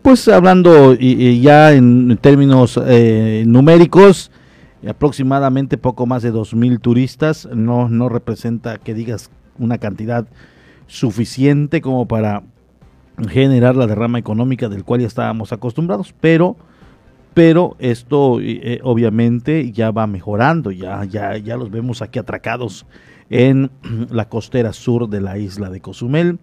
Pues hablando ya en términos eh, numéricos, aproximadamente poco más de dos mil turistas, no, no representa que digas una cantidad suficiente como para generar la derrama económica del cual ya estábamos acostumbrados, pero pero esto eh, obviamente ya va mejorando, ya, ya, ya los vemos aquí atracados en la costera sur de la isla de Cozumel.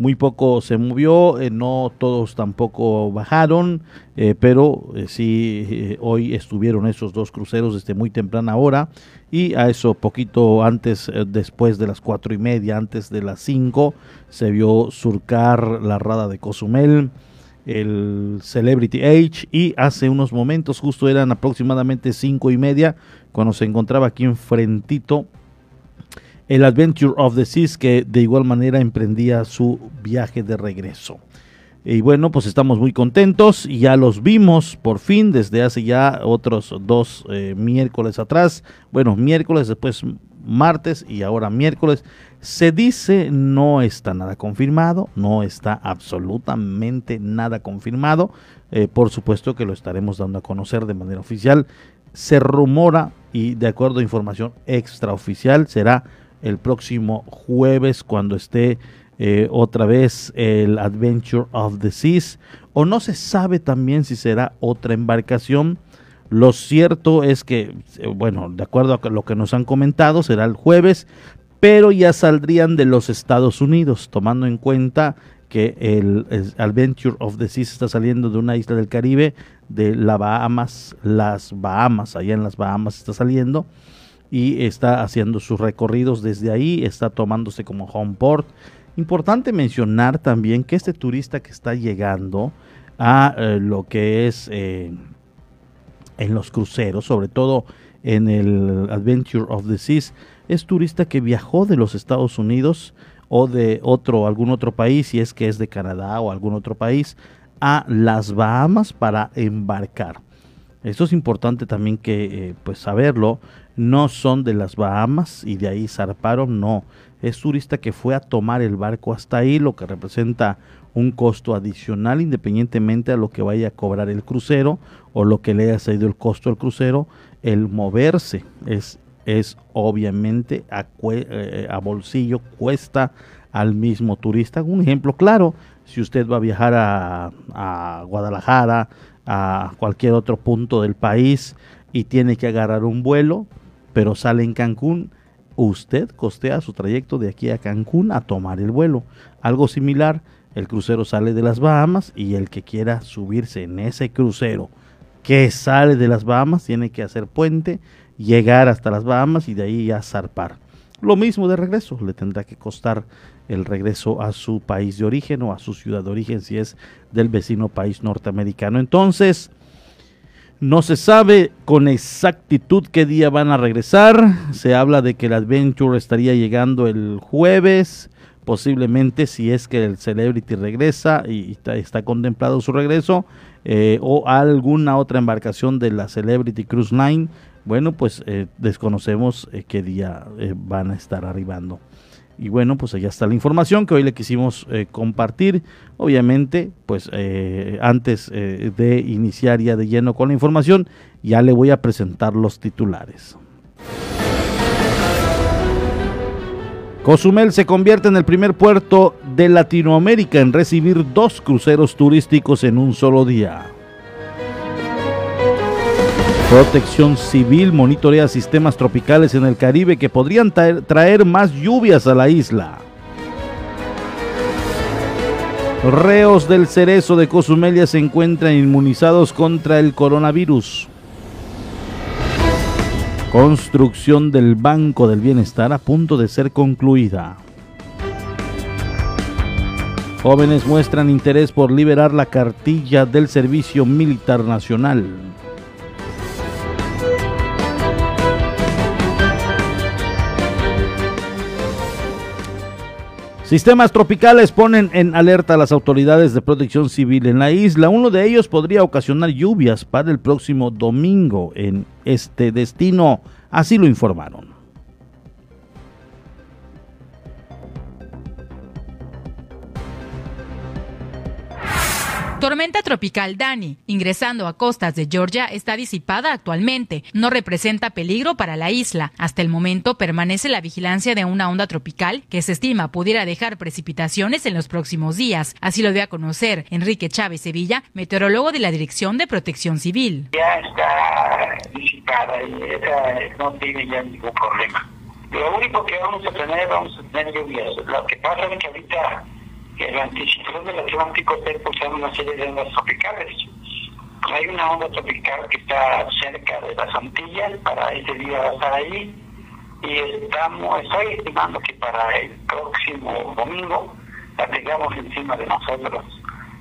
Muy poco se movió, eh, no todos tampoco bajaron, eh, pero sí hoy estuvieron esos dos cruceros desde muy temprana hora y a eso poquito antes, después de las cuatro y media, antes de las cinco, se vio surcar la rada de Cozumel el Celebrity Age y hace unos momentos, justo eran aproximadamente cinco y media, cuando se encontraba aquí enfrentito el Adventure of the Seas que de igual manera emprendía su viaje de regreso. Y bueno, pues estamos muy contentos ya los vimos por fin desde hace ya otros dos eh, miércoles atrás. Bueno, miércoles, después martes y ahora miércoles. Se dice, no está nada confirmado, no está absolutamente nada confirmado. Eh, por supuesto que lo estaremos dando a conocer de manera oficial. Se rumora y de acuerdo a información extraoficial será el próximo jueves cuando esté eh, otra vez el Adventure of the Seas. O no se sabe también si será otra embarcación. Lo cierto es que, eh, bueno, de acuerdo a lo que nos han comentado, será el jueves, pero ya saldrían de los Estados Unidos, tomando en cuenta que el, Adventure of the Seas está saliendo de una isla del Caribe, de las Bahamas, las Bahamas, allá en las Bahamas está saliendo y está haciendo sus recorridos desde ahí, está tomándose como home port. Importante mencionar también que este turista que está llegando a eh, lo que es eh, en los cruceros, sobre todo en el Adventure of the Seas, es turista que viajó de los Estados Unidos o de otro, algún otro país, si es que es de Canadá o algún otro país, a las Bahamas para embarcar. Esto es importante también que eh, pues saberlo. No son de las Bahamas y de ahí zarparon, no. Es turista que fue a tomar el barco hasta ahí, lo que representa un costo adicional independientemente a lo que vaya a cobrar el crucero o lo que le haya salido el costo al crucero, el moverse es es obviamente eh, a, bolsillo, cuesta al mismo turista. Un ejemplo claro, si usted va a viajar a, a, Guadalajara, a cualquier otro punto del país y tiene que agarrar un vuelo, pero sale en Cancún, usted costea su trayecto de aquí a Cancún a tomar el vuelo. Algo similar, el crucero sale de las Bahamas y el que quiera subirse en ese crucero que sale de las Bahamas tiene que hacer puente llegar hasta las Bahamas y de ahí ya zarpar. Lo mismo de regreso, le tendrá que costar el regreso a su país de origen o a su ciudad de origen si es del vecino país norteamericano. Entonces, no se sabe con exactitud qué día van a regresar. Se habla de que el Adventure estaría llegando el jueves, posiblemente si es que el Celebrity regresa y está, contemplado su regreso, eh, o alguna otra embarcación de la Celebrity Cruise Line bueno, pues eh, desconocemos eh, qué día eh, van a estar arribando. Y bueno, pues allá está la información que hoy le quisimos compartir. Obviamente, pues antes de iniciar ya de lleno con la información, ya le voy a presentar los titulares. Cozumel se convierte en el primer puerto de Latinoamérica en recibir dos cruceros turísticos en un solo día. Protección Civil monitorea sistemas tropicales en el Caribe que podrían traer, más lluvias a la isla. Reos del cerezo de Cosumelia se encuentran inmunizados contra el coronavirus. Construcción del Banco del Bienestar a punto de ser concluida. Jóvenes muestran interés por liberar la cartilla del Servicio Militar Nacional. Sistemas tropicales ponen en alerta a las autoridades de protección civil en la isla. Uno de ellos podría ocasionar lluvias para el próximo domingo en este destino. Así lo informaron. Tormenta tropical Dani, ingresando a costas de Georgia, está disipada actualmente. No representa peligro para la isla. Hasta el momento permanece la vigilancia de una onda tropical que se estima pudiera dejar precipitaciones en los próximos días. Así lo dio a conocer Enrique Chávez Sevilla, meteorólogo de la Dirección de Protección Civil. Ya está disipada y no tiene ya ningún problema. Lo único que vamos a tener, vamos a tener lluvias. Lo que pasa es que ahorita el anticiclón del Atlántico está impulsando una serie de ondas tropicales. Hay una onda tropical que está cerca de las Antillas, para ese día va a estar ahí, y estamos, estoy estimando que para el próximo domingo la tengamos encima de nosotros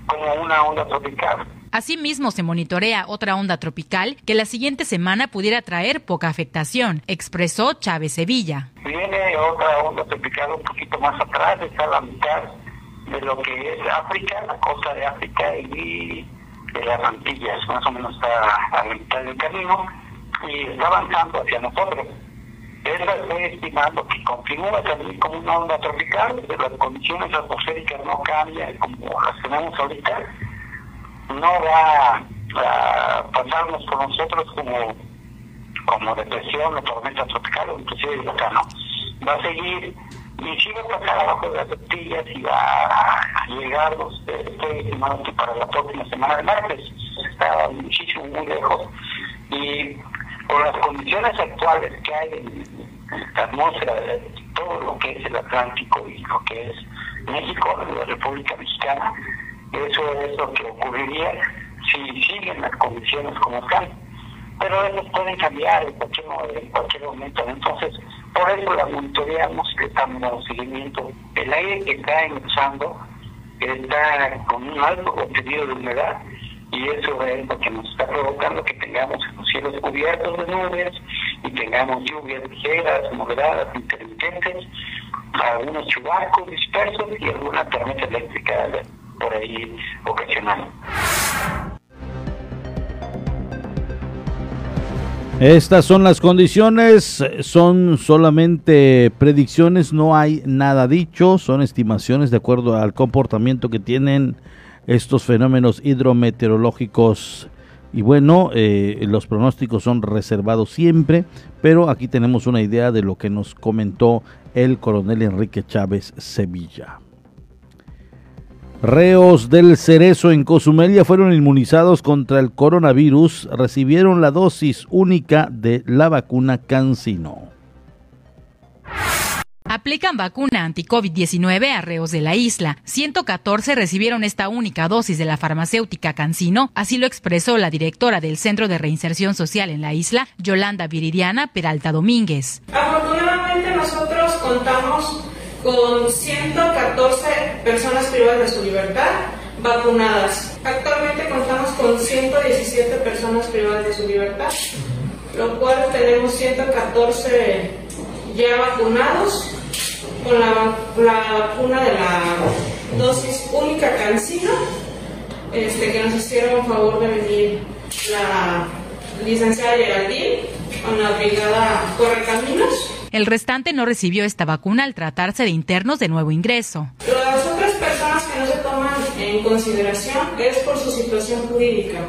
como una onda tropical. Asimismo, se monitorea otra onda tropical que la siguiente semana pudiera traer poca afectación, expresó Chávez Sevilla. Viene otra onda tropical un poquito más atrás, está a la mitad de lo que es África, la costa de África y de las Antillas, más o menos está a la mitad del camino y está avanzando hacia nosotros. Esa estoy estimando que continúa también como una onda tropical, las condiciones atmosféricas no cambian como las tenemos ahorita, no va a pasarnos por nosotros como, como depresión o tormenta tropical o inclusive no Va a seguir va a pasar abajo de las tortillas y va a llegar, estoy estimando que para la próxima semana de martes, está muchísimo, muy lejos. Y por las condiciones actuales que hay en la atmósfera de todo lo que es el Atlántico y lo que es México, la República Mexicana, eso es lo que ocurriría si siguen las condiciones como están. Pero eso pueden cambiar en cualquier, en cualquier momento. Entonces, por eso la monitoreamos, le estamos dando seguimiento. El aire que está ingresando está con un alto contenido de humedad y eso es lo que nos está provocando que tengamos los cielos cubiertos de nubes y tengamos lluvias ligeras, moderadas, intermitentes, algunos chubascos dispersos y alguna tormenta eléctrica por ahí ocasional. Estas son las condiciones, son solamente predicciones, no hay nada dicho, son estimaciones de acuerdo al comportamiento que tienen estos fenómenos hidrometeorológicos. Y bueno, eh, los pronósticos son reservados siempre, pero aquí tenemos una idea de lo que nos comentó el coronel Enrique Chávez Sevilla. Reos del Cerezo en Cosumelia fueron inmunizados contra el coronavirus, recibieron la dosis única de la vacuna Cancino. Aplican vacuna anti-COVID-19 a reos de la isla. 114 recibieron esta única dosis de la farmacéutica Cancino, así lo expresó la directora del Centro de Reinserción Social en la isla, Yolanda Viridiana Peralta Domínguez. Afortunadamente nosotros contamos con 114 personas privadas de su libertad vacunadas. Actualmente contamos con 117 personas privadas de su libertad, lo cual tenemos 114 ya vacunados con la, vacuna de la dosis única cancino, este, que nos hicieron favor de venir la licenciada Geraldine con la brigada Correcaminos el restante no recibió esta vacuna al tratarse de internos de nuevo ingreso. Las otras personas que no se toman en consideración es por su situación jurídica.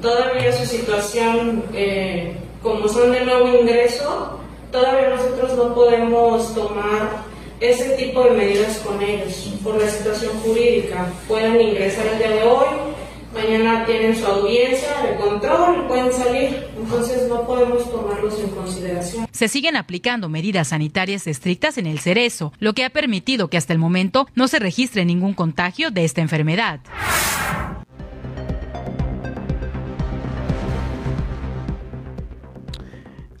Todavía su situación, eh, como son de nuevo ingreso, todavía nosotros no podemos tomar ese tipo de medidas con ellos por la situación jurídica. Pueden ingresar el día de hoy, mañana tienen su audiencia de control, pueden salir, entonces no podemos tomarlos en consideración. Se siguen aplicando medidas sanitarias estrictas en el cerezo, lo que ha permitido que hasta el momento no se registre ningún contagio de esta enfermedad.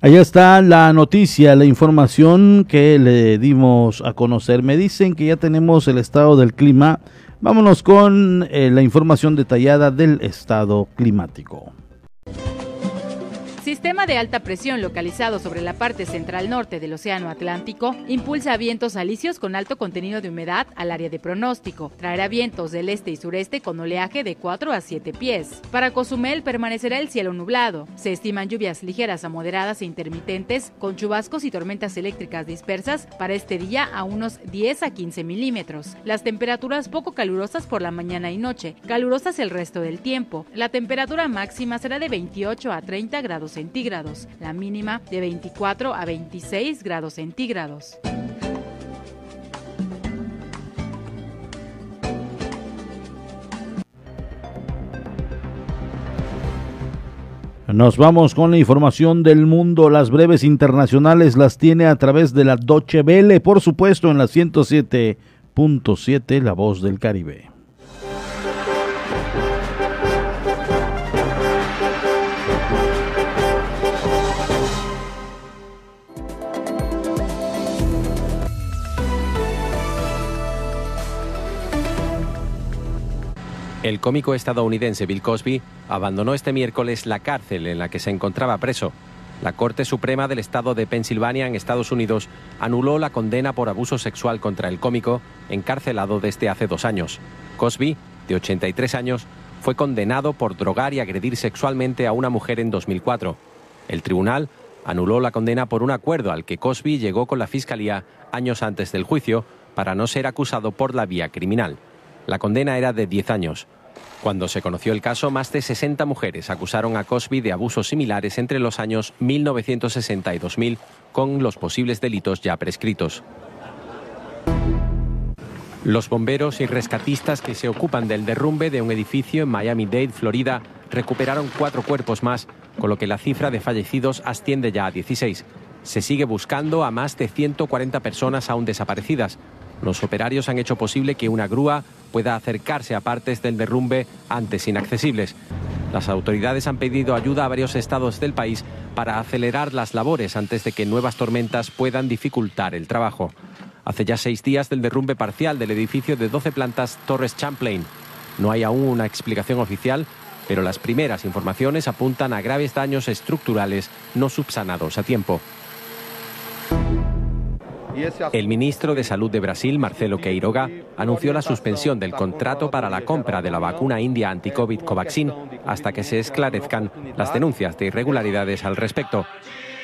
Allá está la noticia, la información que le dimos a conocer. Me dicen que ya tenemos el estado del clima Vámonos con eh, la información detallada del estado climático. Sistema de alta presión localizado sobre la parte central norte del Océano Atlántico impulsa vientos alisios con alto contenido de humedad al área de pronóstico. Traerá vientos del este y sureste con oleaje de 4 a 7 pies. Para Cozumel permanecerá el cielo nublado. Se estiman lluvias ligeras a moderadas e intermitentes con chubascos y tormentas eléctricas dispersas para este día a unos 10 a 15 milímetros. Las temperaturas poco calurosas por la mañana y noche, calurosas el resto del tiempo. La temperatura máxima será de 28 a 30 grados la mínima de 24 a 26 grados centígrados. Nos vamos con la información del mundo. Las breves internacionales las tiene a través de la Doche Vele, por supuesto en la 107.7, La Voz del Caribe. El cómico estadounidense Bill Cosby abandonó este miércoles la cárcel en la que se encontraba preso. La Corte Suprema del Estado de Pensilvania en Estados Unidos anuló la condena por abuso sexual contra el cómico, encarcelado desde hace dos años. Cosby, de 83 años, fue condenado por drogar y agredir sexualmente a una mujer en 2004. El tribunal anuló la condena por un acuerdo al que Cosby llegó con la Fiscalía años antes del juicio para no ser acusado por la vía criminal. La condena era de 10 años. Cuando se conoció el caso, más de 60 mujeres acusaron a Cosby de abusos similares entre los años 1960 y 2000, con los posibles delitos ya prescritos. Los bomberos y rescatistas que se ocupan del derrumbe de un edificio en Miami-Dade, Florida, recuperaron cuatro cuerpos más, con lo que la cifra de fallecidos asciende ya a 16. Se sigue buscando a más de 140 personas aún desaparecidas, los operarios han hecho posible que una grúa pueda acercarse a partes del derrumbe antes inaccesibles. Las autoridades han pedido ayuda a varios estados del país para acelerar las labores antes de que nuevas tormentas puedan dificultar el trabajo. Hace ya seis días del derrumbe parcial del edificio de 12 plantas Torres Champlain. No hay aún una explicación oficial, pero las primeras informaciones apuntan a graves daños estructurales no subsanados a tiempo. El ministro de Salud de Brasil, Marcelo Queiroga, anunció la suspensión del contrato para la compra de la vacuna india anti-COVID Covaxin hasta que se esclarezcan las denuncias de irregularidades al respecto.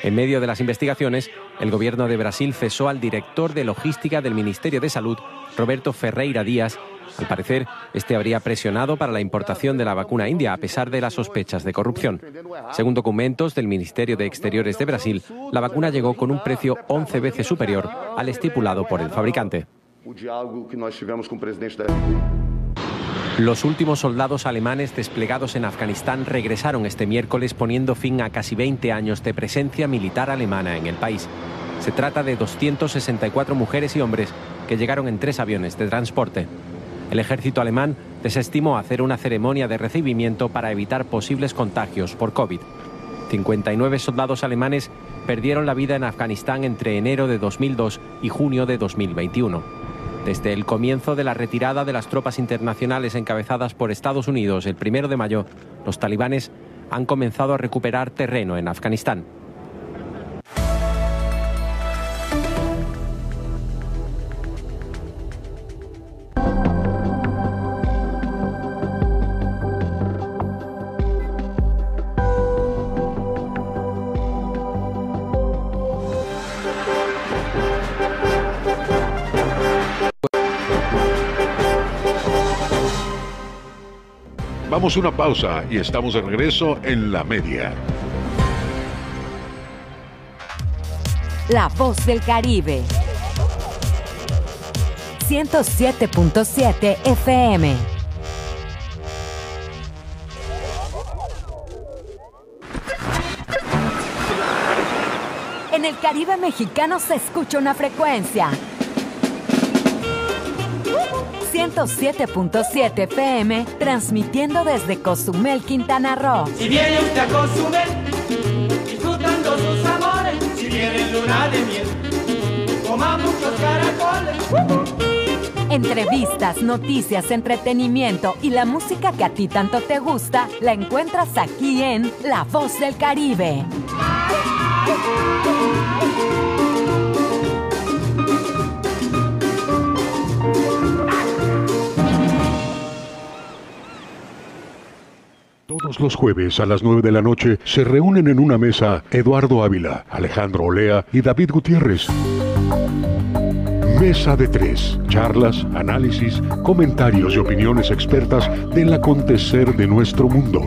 En medio de las investigaciones, el gobierno de Brasil cesó al director de logística del Ministerio de Salud, Roberto Ferreira Díaz, al parecer, este habría presionado para la importación de la vacuna india a pesar de las sospechas de corrupción. Según documentos del Ministerio de Exteriores de Brasil, la vacuna llegó con un precio 11 veces superior al estipulado por el fabricante. Los últimos soldados alemanes desplegados en Afganistán regresaron este miércoles poniendo fin a casi 20 años de presencia militar alemana en el país. Se trata de 264 mujeres y hombres que llegaron en tres aviones de transporte. El ejército alemán desestimó hacer una ceremonia de recibimiento para evitar posibles contagios por COVID. 59 soldados alemanes perdieron la vida en Afganistán entre enero de 2002 y junio de 2021. Desde el comienzo de la retirada de las tropas internacionales encabezadas por Estados Unidos el primero de mayo, los talibanes han comenzado a recuperar terreno en Afganistán. Vamos una pausa y estamos de regreso en la media. La voz del Caribe. 107.7 FM. En el Caribe mexicano se escucha una frecuencia 107.7 FM, transmitiendo desde Cozumel, Quintana Roo. Si viene usted a Cozumel, disfrutando sus amores, si viene luna de miel, coma muchos caracoles. Entrevistas, noticias, entretenimiento y la música que a ti tanto te gusta la encuentras aquí en La Voz del Caribe. Todos los jueves a las 9 de la noche se reúnen en una mesa Eduardo Ávila, Alejandro Olea y David Gutiérrez. Mesa de tres. Charlas, análisis, comentarios y opiniones expertas del acontecer de nuestro mundo.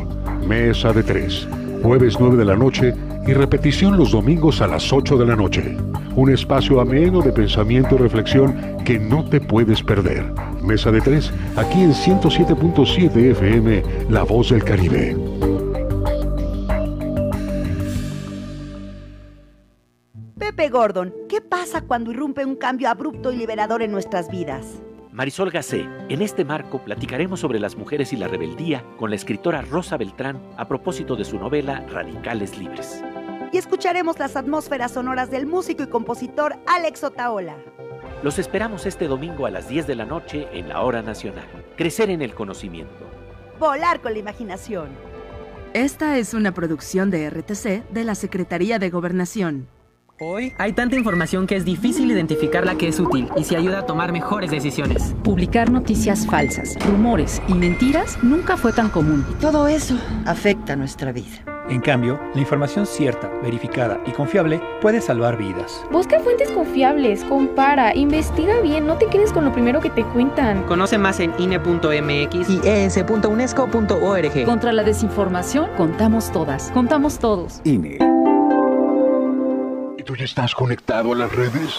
Mesa de tres. Jueves 9 de la noche y repetición los domingos a las 8 de la noche. Un espacio ameno de pensamiento y reflexión que no te puedes perder. Mesa de tres, aquí en 107.7 FM, La Voz del Caribe. Pepe Gordon, ¿qué pasa cuando irrumpe un cambio abrupto y liberador en nuestras vidas? Marisol Gacé, en este marco platicaremos sobre las mujeres y la rebeldía con la escritora Rosa Beltrán a propósito de su novela Radicales Libres. Y escucharemos las atmósferas sonoras del músico y compositor Alex Otaola. Los esperamos este domingo a las 10 de la noche en la Hora Nacional. Crecer en el conocimiento. Volar con la imaginación. Esta es una producción de RTC de la Secretaría de Gobernación. Hoy hay tanta información que es difícil identificar la que es útil y se ayuda a tomar mejores decisiones. Publicar noticias falsas, rumores y mentiras nunca fue tan común. Y todo eso afecta nuestra vida. En cambio, la información cierta, verificada y confiable puede salvar vidas. Busca fuentes confiables, compara, investiga bien, no te quedes con lo primero que te cuentan. Conoce más en INE.mx y es.unesco.org. Contra la desinformación, contamos todas, contamos todos. INE. ¿Y tú ya estás conectado a las redes?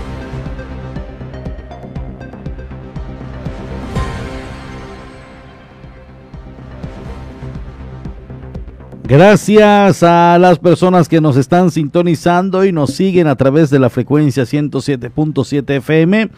Gracias a las personas que nos están sintonizando y nos siguen a través de la frecuencia 107.7 FM.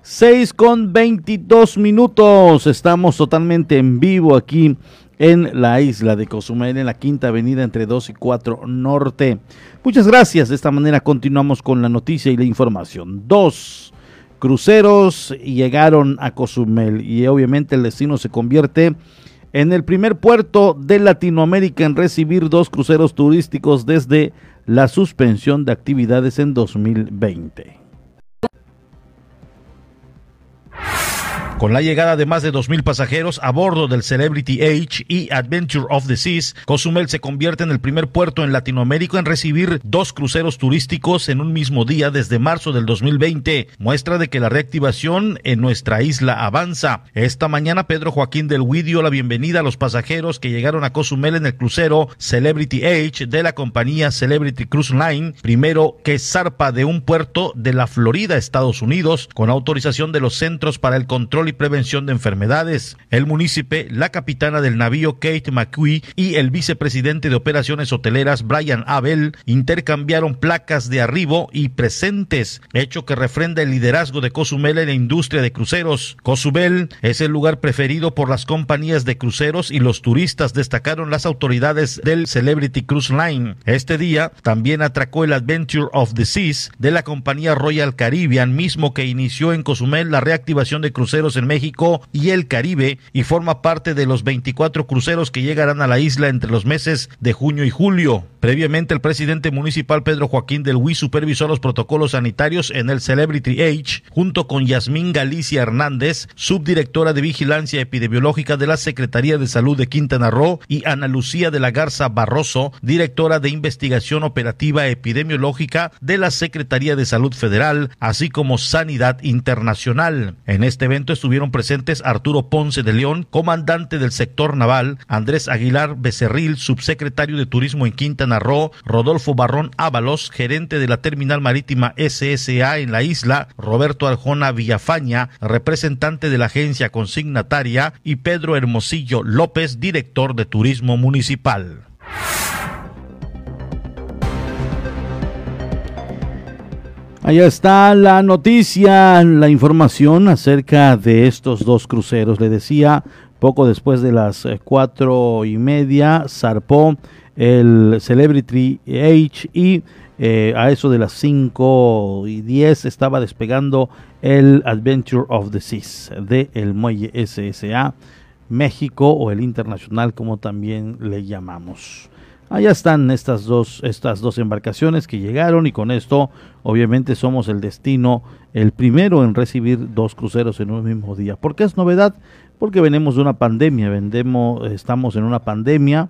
6 con 22 minutos. Estamos totalmente en vivo aquí en la isla de Cozumel, en la quinta avenida entre 2 y 4 norte. Muchas gracias. De esta manera continuamos con la noticia y la información. Dos cruceros llegaron a Cozumel y obviamente el destino se convierte en el primer puerto de Latinoamérica en recibir dos cruceros turísticos desde la suspensión de actividades en 2020. Con la llegada de más de 2.000 pasajeros a bordo del Celebrity Age y Adventure of the Seas, Cozumel se convierte en el primer puerto en Latinoamérica en recibir dos cruceros turísticos en un mismo día desde marzo del 2020, muestra de que la reactivación en nuestra isla avanza. Esta mañana Pedro Joaquín del Huí dio la bienvenida a los pasajeros que llegaron a Cozumel en el crucero Celebrity Age de la compañía Celebrity Cruise Line, primero que zarpa de un puerto de la Florida, Estados Unidos, con autorización de los Centros para el Control Prevención de Enfermedades. El municipio, la capitana del navío Kate McQueen y el vicepresidente de operaciones hoteleras Brian Abel intercambiaron placas de arribo y presentes, hecho que refrenda el liderazgo de Cozumel en la industria de cruceros. Cozumel es el lugar preferido por las compañías de cruceros y los turistas, destacaron las autoridades del Celebrity Cruise Line. Este día también atracó el Adventure of the Seas de la compañía Royal Caribbean, mismo que inició en Cozumel la reactivación de cruceros México y el Caribe y forma parte de los 24 cruceros que llegarán a la isla entre los meses de junio y julio. Previamente, el presidente municipal Pedro Joaquín del Huy supervisó los protocolos sanitarios en el Celebrity Age, junto con Yasmín Galicia Hernández, subdirectora de Vigilancia Epidemiológica de la Secretaría de Salud de Quintana Roo, y Ana Lucía de la Garza Barroso, directora de Investigación Operativa Epidemiológica de la Secretaría de Salud Federal, así como Sanidad Internacional. En este evento estuvieron presentes Arturo Ponce de León, comandante del sector naval, Andrés Aguilar Becerril, subsecretario de Turismo en Quintana Roo, Rodolfo Barrón Ábalos, gerente de la terminal marítima SSA en la isla, Roberto Arjona Villafaña, representante de la agencia consignataria, y Pedro Hermosillo López, director de Turismo Municipal. Allá está la noticia, la información acerca de estos dos cruceros. Le decía, poco después de las eh, cuatro y media, zarpó el Celebrity Age y eh, a eso de las 5 y 10 estaba despegando el Adventure of the Seas de el muelle SSA México o el internacional como también le llamamos. Allá están estas dos, estas dos embarcaciones que llegaron y con esto obviamente somos el destino, el primero en recibir dos cruceros en un mismo día. ¿Por qué es novedad? Porque venimos de una pandemia, vendemos, estamos en una pandemia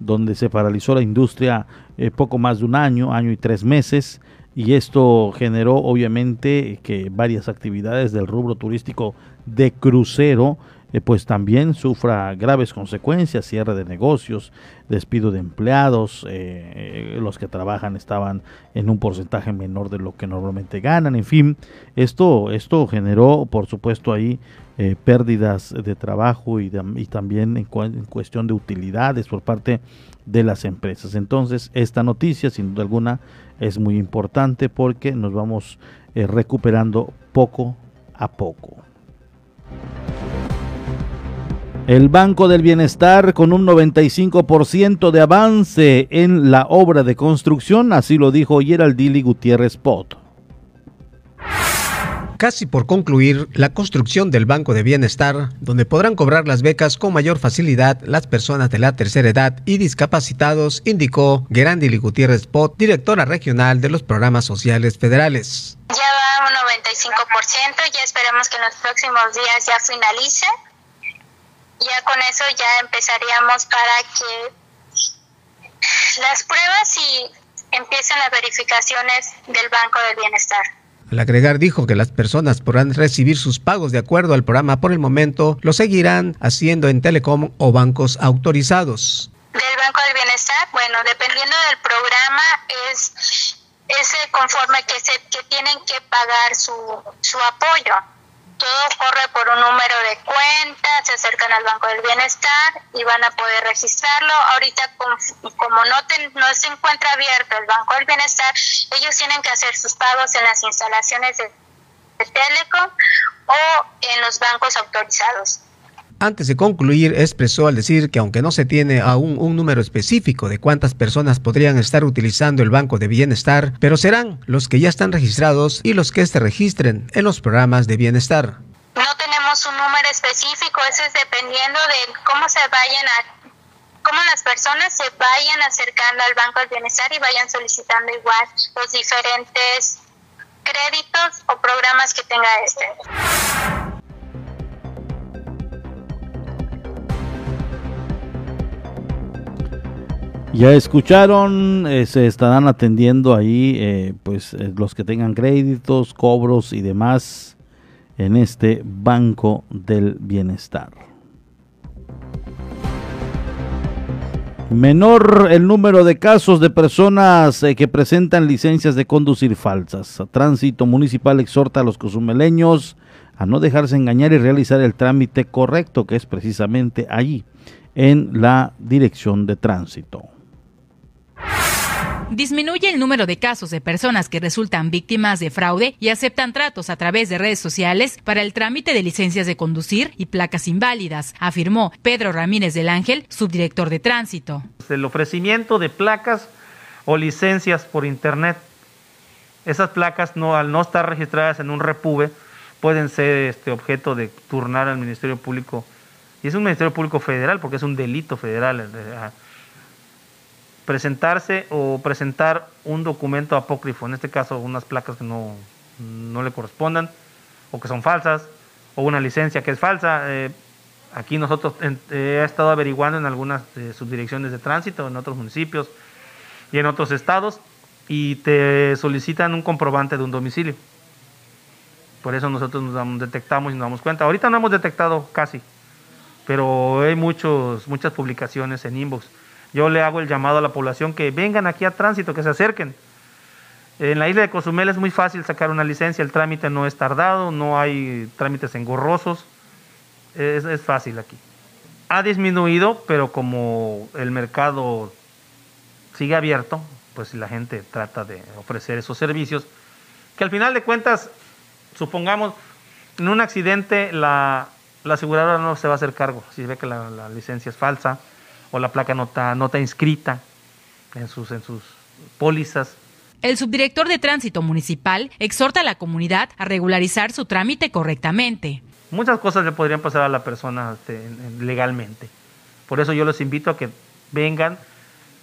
donde se paralizó la industria eh, poco más de un año, año y tres meses, y esto generó obviamente que varias actividades del rubro turístico de crucero eh, pues también sufra graves consecuencias, cierre de negocios, despido de empleados, eh, los que trabajan estaban en un porcentaje menor de lo que normalmente ganan, en fin, esto, esto generó por supuesto ahí eh, pérdidas de trabajo y, también en, cuestión de utilidades por parte de las empresas. Entonces, esta noticia, sin duda alguna, es muy importante porque nos vamos recuperando poco a poco. El Banco del Bienestar con un 95% de avance en la obra de construcción, así lo dijo Geraldili Gutiérrez Pot. Casi por concluir la construcción del Banco de Bienestar, donde podrán cobrar las becas con mayor facilidad las personas de la tercera edad y discapacitados, indicó Geraldili Gutiérrez Pot, directora regional de los programas sociales federales. Ya va un 95%, ya esperemos que en los próximos días ya finalice ya con eso ya empezaríamos para que las pruebas y empiecen las verificaciones del Banco del Bienestar. Al agregar dijo que las personas podrán recibir sus pagos de acuerdo al programa por el momento, lo seguirán haciendo en Telecom o bancos autorizados. Del Banco del Bienestar, bueno, dependiendo del programa es ese conforme que se que tienen que pagar su, su apoyo todo corre por un número de cuenta, se acercan al Banco del Bienestar y van a poder registrarlo. Ahorita, como no, no se encuentra abierto el Banco del Bienestar, ellos tienen que hacer sus pagos en las instalaciones de, de Telecom o en los bancos autorizados. Antes de concluir, expresó al decir que aunque no se tiene aún un número específico de cuántas personas podrían estar utilizando el Banco de Bienestar, pero serán los que ya están registrados y los que se registren en los programas de bienestar. No tenemos un número específico, eso es dependiendo de cómo se vayan a cómo las personas se vayan acercando al Banco de Bienestar y vayan solicitando igual los diferentes créditos o programas que tenga este. Ya escucharon, eh, se estarán atendiendo ahí eh, pues eh, los que tengan créditos, cobros y demás en este Banco del Bienestar. Menor el número de casos de personas que presentan licencias de conducir falsas. Tránsito Municipal exhorta a los cozumeleños a no dejarse engañar y realizar el trámite correcto, que es precisamente allí, en la dirección de tránsito. Disminuye el número de casos de personas que resultan víctimas de fraude y aceptan tratos a través de redes sociales para el trámite de licencias de conducir y placas inválidas, afirmó Pedro Ramírez del Ángel, subdirector de tránsito. El ofrecimiento de placas o licencias por internet. Esas placas no al no estar registradas en un repube pueden ser este objeto de turnar al Ministerio Público y es un Ministerio Público federal porque es un delito federal eh, presentarse o presentar un documento apócrifo, en este caso unas placas que no, no le correspondan o que son falsas o una licencia que es falsa. Eh, aquí nosotros eh, estado averiguando en algunas subdirecciones de tránsito, en otros municipios y en otros estados y te solicitan un comprobante de un domicilio. Por eso nosotros nos detectamos y nos damos cuenta. Ahorita no hemos detectado casi, pero hay muchos, muchas publicaciones en inbox yo le hago el llamado a la población que vengan aquí a tránsito, que se acerquen. En la isla de Cozumel es muy fácil sacar una licencia, el trámite no es tardado, no hay trámites engorrosos, es, fácil aquí. Ha disminuido, pero como el mercado sigue abierto, pues la gente trata de ofrecer esos servicios, que al final de cuentas, supongamos, en un accidente la, la aseguradora no se va a hacer cargo, si ve que la licencia es falsa, o la placa no está, no inscrita en sus, en sus pólizas. El subdirector de Tránsito Municipal exhorta a la comunidad a regularizar su trámite correctamente. Muchas cosas le podrían pasar a la persona este, legalmente. Por eso yo los invito a que vengan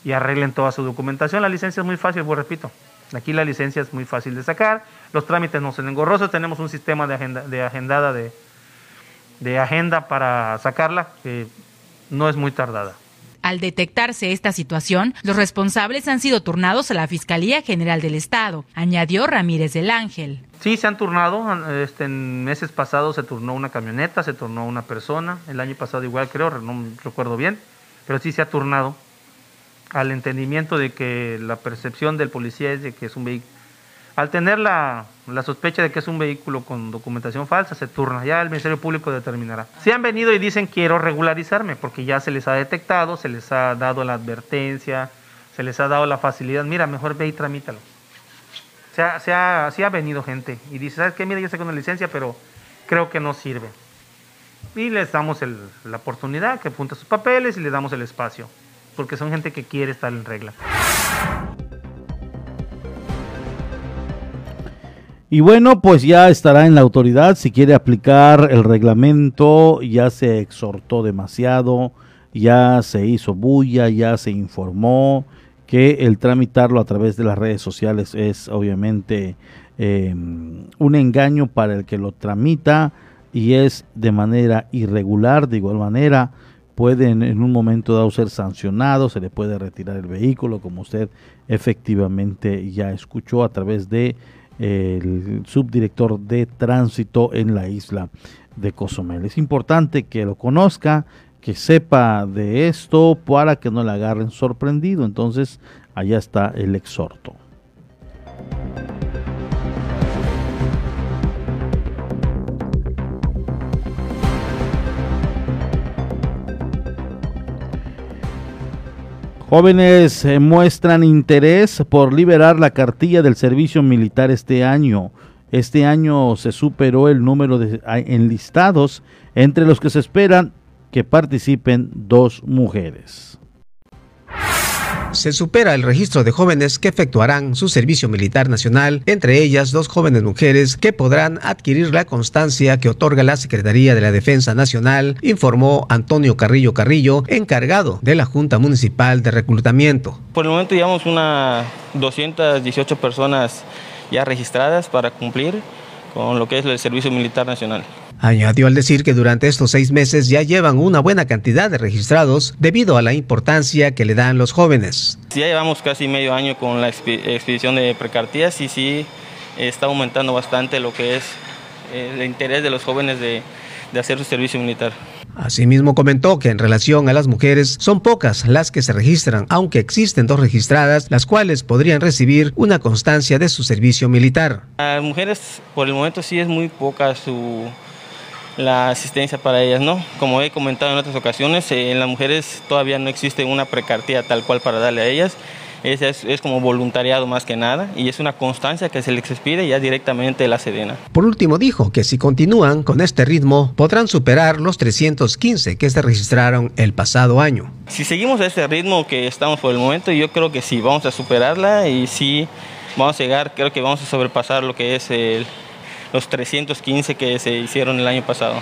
y arreglen toda su documentación. La licencia es muy fácil, pues repito. Aquí la licencia es muy fácil de sacar, los trámites no son engorrosos, tenemos un sistema de, agenda, de agendada de, de agenda para sacarla que no es muy tardada. Al detectarse esta situación, los responsables han sido turnados a la Fiscalía General del Estado, añadió Ramírez del Ángel. Sí, se han turnado. Este, en meses pasados se turnó una camioneta, se turnó una persona. El año pasado igual creo, no recuerdo bien, pero sí se ha turnado al entendimiento de que la percepción del policía es de que es un vehículo al tener la, sospecha de que es un vehículo con documentación falsa, se turna. Ya el Ministerio Público determinará. Si han venido y dicen quiero regularizarme, porque ya se les ha detectado, se les ha dado la advertencia, se les ha dado la facilidad, mira, mejor ve y tramítalo. Se ha, se ha, ha venido gente y dice, ¿sabes qué? Mira, yo sé con una licencia, pero creo que no sirve. Y les damos la oportunidad que apunte sus papeles y les damos el espacio, porque son gente que quiere estar en regla. Y bueno, pues ya estará en la autoridad si quiere aplicar el reglamento, ya se exhortó demasiado, ya se hizo bulla, ya se informó que el tramitarlo a través de las redes sociales es obviamente em, un engaño para el que lo tramita y es de manera irregular, de igual manera pueden en un momento dado ser sancionado, se le puede retirar el vehículo, como usted efectivamente ya escuchó a través de el subdirector de tránsito en la isla de Cozumel. Es importante que lo conozca, que sepa de esto para que no le agarren sorprendido. Entonces, allá está el exhorto. Jóvenes eh, muestran interés por liberar la cartilla del servicio militar este año. Este año se superó el número de enlistados, entre los que se esperan que participen dos mujeres se supera el registro de jóvenes que efectuarán su servicio militar nacional, entre ellas dos jóvenes mujeres que podrán adquirir la constancia que otorga la Secretaría de la Defensa Nacional, informó Antonio Carrillo Carrillo, encargado de la Junta Municipal de Reclutamiento. Por el momento llevamos unas 218 personas ya registradas para cumplir con lo que es el servicio militar nacional. Añadió al decir que durante estos seis meses ya llevan una buena cantidad de registrados debido a la importancia que le dan los jóvenes. Ya llevamos casi medio año con la expedición de precartías y sí está aumentando bastante lo que es eh, el interés de los jóvenes de, de hacer su servicio militar. Asimismo comentó que en relación a las mujeres son pocas las que se registran, aunque existen dos registradas, las cuales podrían recibir una constancia de su servicio militar. Las mujeres por el momento sí es muy poca su la asistencia para ellas, ¿no? Como he comentado en otras ocasiones, eh, en las mujeres todavía no existe una precartía tal cual para darle a ellas. Es, es, como voluntariado más que nada y es una constancia que se les expide ya directamente de la Sedena. Por último dijo que si continúan con este ritmo podrán superar los 315 que se registraron el pasado año. Si seguimos a este ritmo que estamos por el momento, yo creo que sí, vamos a superarla y sí vamos a llegar, creo que vamos a sobrepasar lo que es el, los 315 que se hicieron el año pasado.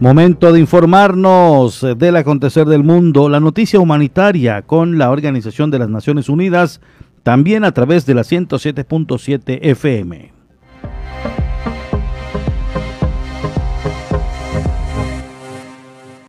Momento de informarnos del acontecer del mundo, la noticia humanitaria con la Organización de las Naciones Unidas, también a través de la 107.7 FM.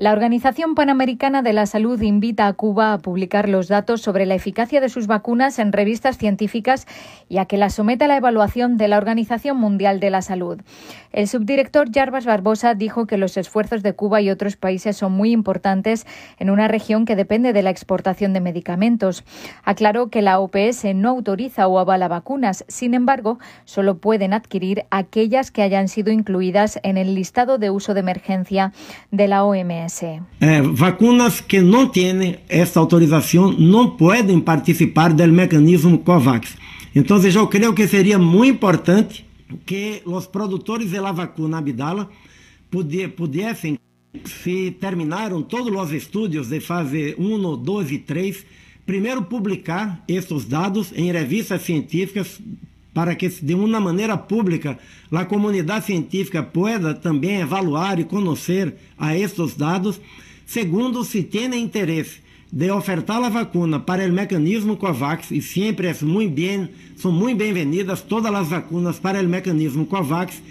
La Organización Panamericana de la Salud invita a Cuba a publicar los datos sobre la eficacia de sus vacunas en revistas científicas y a que las someta a la evaluación de la Organización Mundial de la Salud. El subdirector Jarbas Barbosa dijo que los esfuerzos de Cuba y otros países son muy importantes en una región que depende de la exportación de medicamentos. Aclaró que la OPS no autoriza o avala vacunas, sin embargo, solo pueden adquirir aquellas que hayan sido incluidas en el listado de uso de emergencia de la OMS. sí. eh, vacunas que não têm essa autorização não podem participar do mecanismo COVAX. Então, eu creio que seria muito importante que os produtores de vacuna Abdala pudessem, se terminaram todos os estudos de fase 1, 2 e 3, primeiro publicar esses dados em revistas científicas para que de uma maneira pública a comunidade científica pueda também evaluar e conhecer a estes dados. Segundo, se tem interesse de ofertar a vacuna para o mecanismo COVAX, e sempre é muito bem, são muito bem-vindas todas as vacunas para o mecanismo COVAX,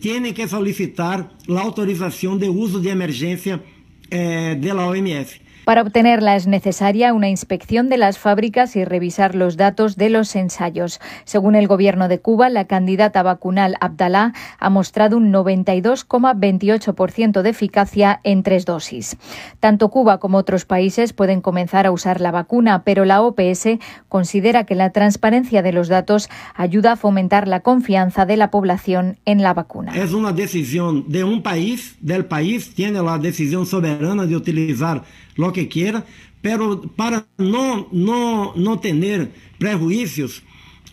têm que solicitar a autorização de uso de emergência eh, da OMS. Para obtenerla es necesaria una inspección de las fábricas y revisar los datos de los ensayos. Según el gobierno de Cuba, la candidata vacunal Abdalá ha mostrado un 92,28% de eficacia en tres dosis. Tanto Cuba como otros países pueden comenzar a usar la vacuna, pero la OPS considera que la transparencia de los datos ayuda a fomentar la confianza de la población en la vacuna. Es una decisión de un país, del país tiene la decisión soberana de utilizar lo que quiera, pero para no, no, no tener prejuicios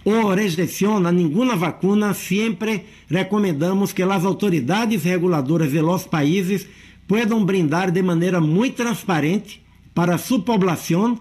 ou rejeição a nenhuma vacuna, sempre recomendamos que as autoridades reguladoras de los países puedan brindar de maneira muito transparente para sua população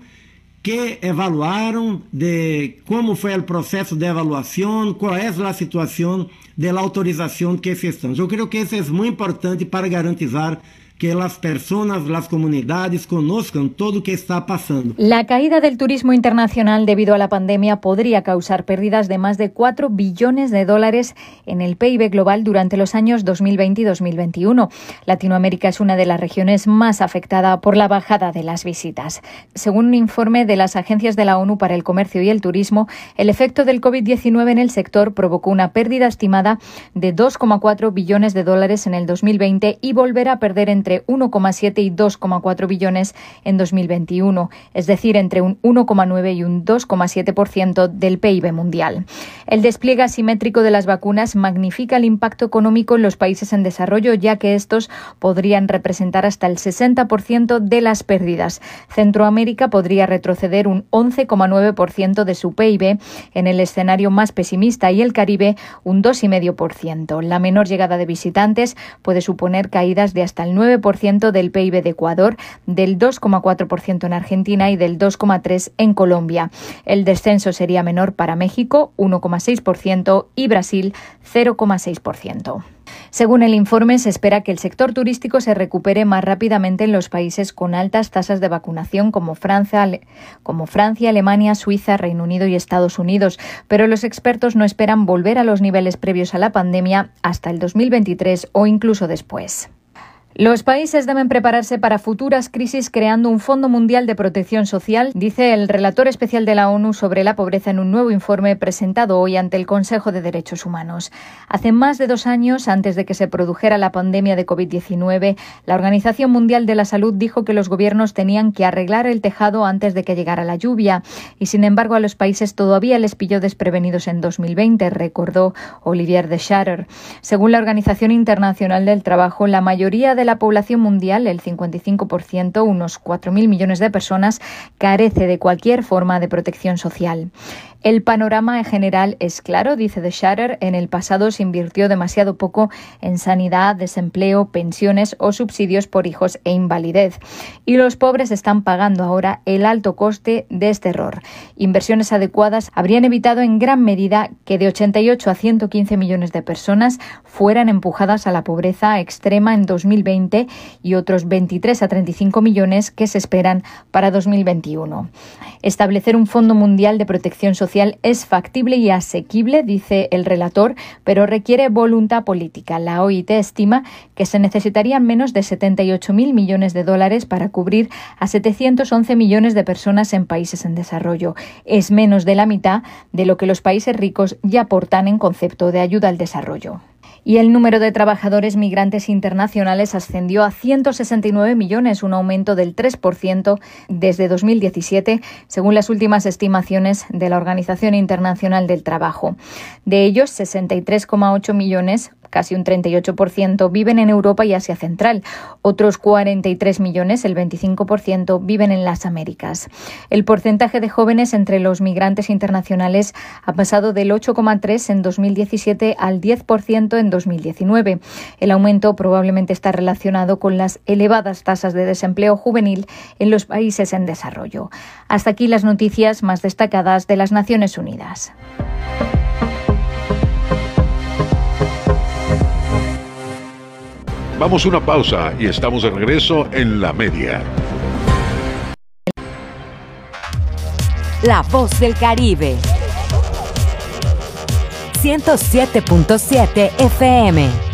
que evaluaram de como foi o processo de avaliação, qual é a situação da autorização que se estão. Eu creio que isso é muito importante para garantizar que las personas, las comunidades conozcan todo lo que está pasando. La caída del turismo internacional debido a la pandemia podría causar pérdidas de más de 4 billones de dólares en el PIB global durante los años 2020 y 2021. Latinoamérica es una de las regiones más afectada por la bajada de las visitas. Según un informe de las agencias de la ONU para el Comercio y el Turismo, el efecto del COVID-19 en el sector provocó una pérdida estimada de 2,4 billones de dólares en el 2020 y volverá a perder en entre 1,7 y 2,4 billones en 2021, es decir, entre un 1,9 y un 2,7% del PIB mundial. El despliegue asimétrico de las vacunas magnifica el impacto económico en los países en desarrollo, ya que estos podrían representar hasta el 60% de las pérdidas. Centroamérica podría retroceder un 11,9% de su PIB en el escenario más pesimista y el Caribe un 2,5%. La menor llegada de visitantes puede suponer caídas de hasta el 9 ciento del PIB de Ecuador, del 2,4% en Argentina y del 2,3% en Colombia. El descenso sería menor para México, 1,6%, y Brasil, 0,6%. Según el informe, se espera que el sector turístico se recupere más rápidamente en los países con altas tasas de vacunación como Francia, como Francia, Alemania, Suiza, Reino Unido y Estados Unidos, pero los expertos no esperan volver a los niveles previos a la pandemia hasta el 2023 o incluso después. Los países deben prepararse para futuras crisis creando un Fondo Mundial de Protección Social, dice el relator especial de la ONU sobre la pobreza en un nuevo informe presentado hoy ante el Consejo de Derechos Humanos. Hace más de dos años, antes de que se produjera la pandemia de COVID-19, la Organización Mundial de la Salud dijo que los gobiernos tenían que arreglar el tejado antes de que llegara la lluvia, y sin embargo a los países todavía les pilló desprevenidos en 2020, recordó Olivier de Schatter. Según la Organización Internacional del Trabajo, la mayoría de la población mundial, el 55%, unos 4.000 millones de personas, carece de cualquier forma de protección social. El panorama en general es claro, dice The Shatter. En el pasado se invirtió demasiado poco en sanidad, desempleo, pensiones o subsidios por hijos e invalidez. Y los pobres están pagando ahora el alto coste de este error. Inversiones adecuadas habrían evitado en gran medida que de 88 a 115 millones de personas fueran empujadas a la pobreza extrema en 2020 y otros 23 a 35 millones que se esperan para 2021. Establecer un Fondo Mundial de Protección Social es factible y asequible, dice el relator, pero requiere voluntad política. La OIT estima que se necesitarían menos de 78.000 millones de dólares para cubrir a 711 millones de personas en países en desarrollo. Es menos de la mitad de lo que los países ricos ya aportan en concepto de ayuda al desarrollo y el número de trabajadores migrantes internacionales ascendió a 169 millones, un aumento del 3% desde 2017, según las últimas estimaciones de la Organización Internacional del Trabajo. De ellos, 63,8 millones casi un 38%, viven en Europa y Asia Central. Otros 43 millones, el 25%, viven en las Américas. El porcentaje de jóvenes entre los migrantes internacionales ha pasado del 8,3 en 2017 al 10% en 2019. El aumento probablemente está relacionado con las elevadas tasas de desempleo juvenil en los países en desarrollo. Hasta aquí las noticias más destacadas de las Naciones Unidas. Vamos a una pausa y estamos de regreso en la media. La voz del Caribe. 107.7 FM.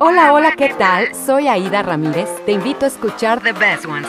Hola, hola, ¿qué tal? Soy Aida Ramírez. Te invito a escuchar The Best Ones.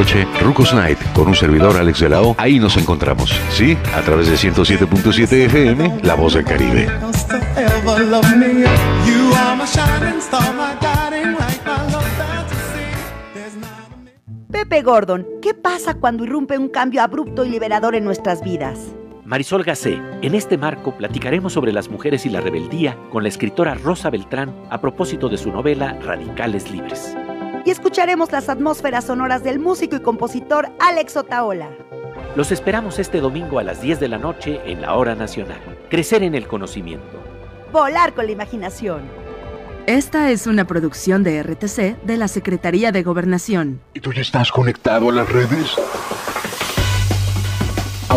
Rucos Night, con un servidor Alex de la O. Ahí nos encontramos, ¿sí? A través de 107.7 FM, La Voz del Caribe. Pepe Gordon, ¿qué pasa cuando irrumpe un cambio abrupto y liberador en nuestras vidas? Marisol Gacé, en este marco platicaremos sobre las mujeres y la rebeldía con la escritora Rosa Beltrán a propósito de su novela Radicales Libres. Y escucharemos las atmósferas sonoras del músico y compositor Alex Otaola. Los esperamos este domingo a las 10 de la noche en la Hora Nacional. Crecer en el conocimiento. Volar con la imaginación. Esta es una producción de RTC de la Secretaría de Gobernación. ¿Y tú ya estás conectado a las redes?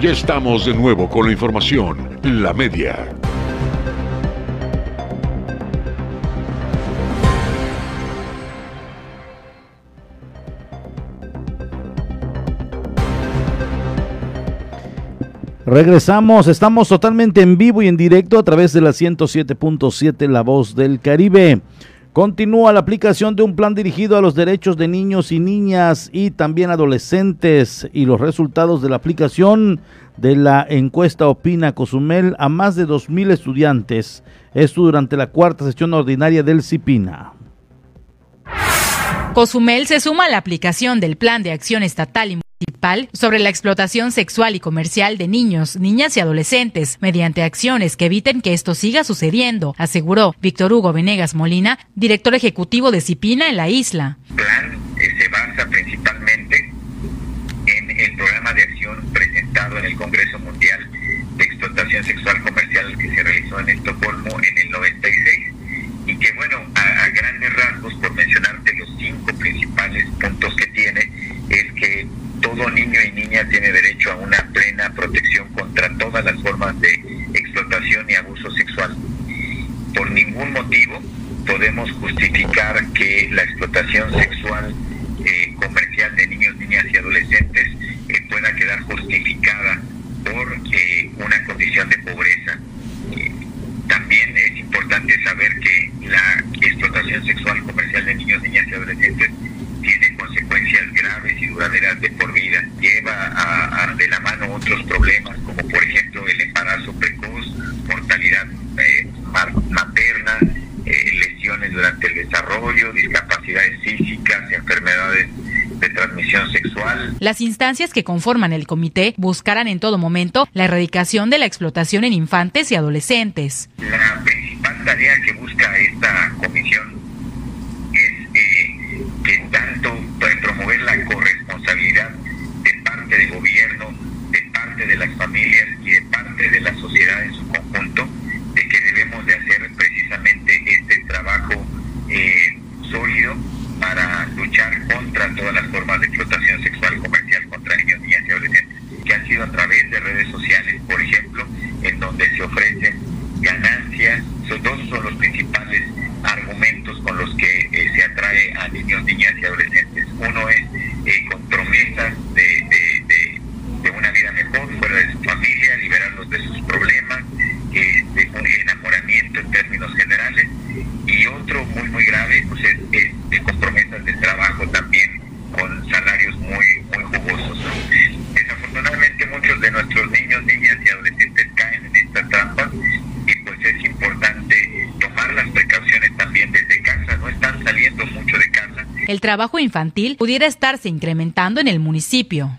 Ya estamos de nuevo con la información. La media. Regresamos, estamos totalmente en vivo y en directo a través de la 107.7 La Voz del Caribe. Continúa la aplicación de un plan dirigido a los derechos de niños y niñas y también adolescentes y los resultados de la aplicación de la encuesta Opina Cozumel a más de 2.000 estudiantes. Esto durante la cuarta sesión ordinaria del CIPINA. Cozumel se suma a la aplicación del Plan de Acción Estatal Municipal sobre la explotación sexual y comercial de niños, niñas y adolescentes mediante acciones que eviten que esto siga sucediendo, aseguró Víctor Hugo Venegas Molina, director ejecutivo de CIPINA en la isla. plan eh, se basa principalmente en el programa de acción presentado en el Congreso Mundial de Explotación Sexual Comercial que se realizó en Estocolmo en el 96 y que bueno, a, a grandes rasgos, por mencionarte los cinco principales puntos que tiene, es que todo niño y niña tiene derecho a una plena protección contra todas las formas de explotación y abuso sexual. Por ningún motivo podemos justificar que la explotación sexual eh, comercial de niños, niñas y adolescentes eh, pueda quedar justificada por una condición de pobreza. También es importante saber que la explotación sexual comercial de niños, niñas y adolescentes tiene consecuencias graves y duraderas de por vida. Lleva a, a de la mano otros problemas, como por ejemplo el embarazo precoz, mortalidad eh, ma- materna, eh, lesiones durante el desarrollo, discapacidades físicas, enfermedades de transmisión sexual. Las instancias que conforman el comité buscarán en todo momento la erradicación de la explotación en infantes y adolescentes. La principal tarea que busca esta comisión es eh, que tanto para promover la corresponsabilidad de parte del gobierno, de parte de las familias y de parte de la sociedad en su conjunto, de que debemos de hacer precisamente este trabajo eh, sólido para luchar contra todas las formas de explotación sexual comercial contra niños, niñas y adolescentes, que han sido a través de redes sociales, por ejemplo, en donde se ofrecen ganancias. Son, dos son los principales argumentos con los que eh, se atrae a niños, niñas y adolescentes. Uno es eh, con promesas de, de, de, de una vida mejor fuera de su familia, liberarlos de sus problemas, este, un enamoramiento en términos generales. Y otro muy, muy grave pues es, es, es con promesas de trabajo también con salarios muy, muy jugosos. ¿no? Desafortunadamente muchos de nuestros niños, niñas y adolescentes caen en esta trampa y pues es importante tomar las el trabajo infantil pudiera estarse incrementando en el municipio.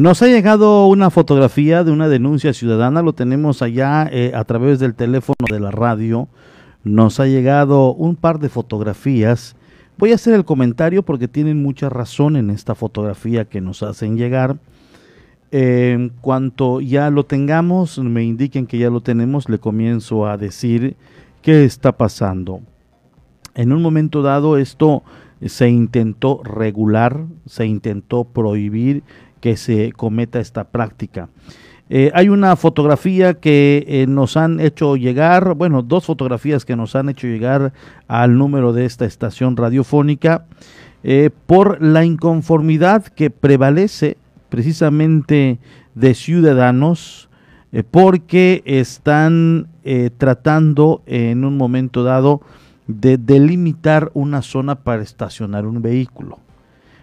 Nos ha llegado una fotografía de una denuncia ciudadana, lo tenemos allá eh, a través del teléfono de la radio. Nos ha llegado un par de fotografías. Voy a hacer el comentario porque tienen mucha razón en esta fotografía que nos hacen llegar. Eh, cuanto ya lo tengamos, me indiquen que ya lo tenemos, le comienzo a decir qué está pasando. En un momento dado esto se intentó regular, se intentó prohibir que se cometa esta práctica. Eh, hay una fotografía que eh, nos han hecho llegar, bueno, dos fotografías que nos han hecho llegar al número de esta estación radiofónica eh, por la inconformidad que prevalece precisamente de ciudadanos porque están tratando en un momento dado de delimitar una zona para estacionar un vehículo.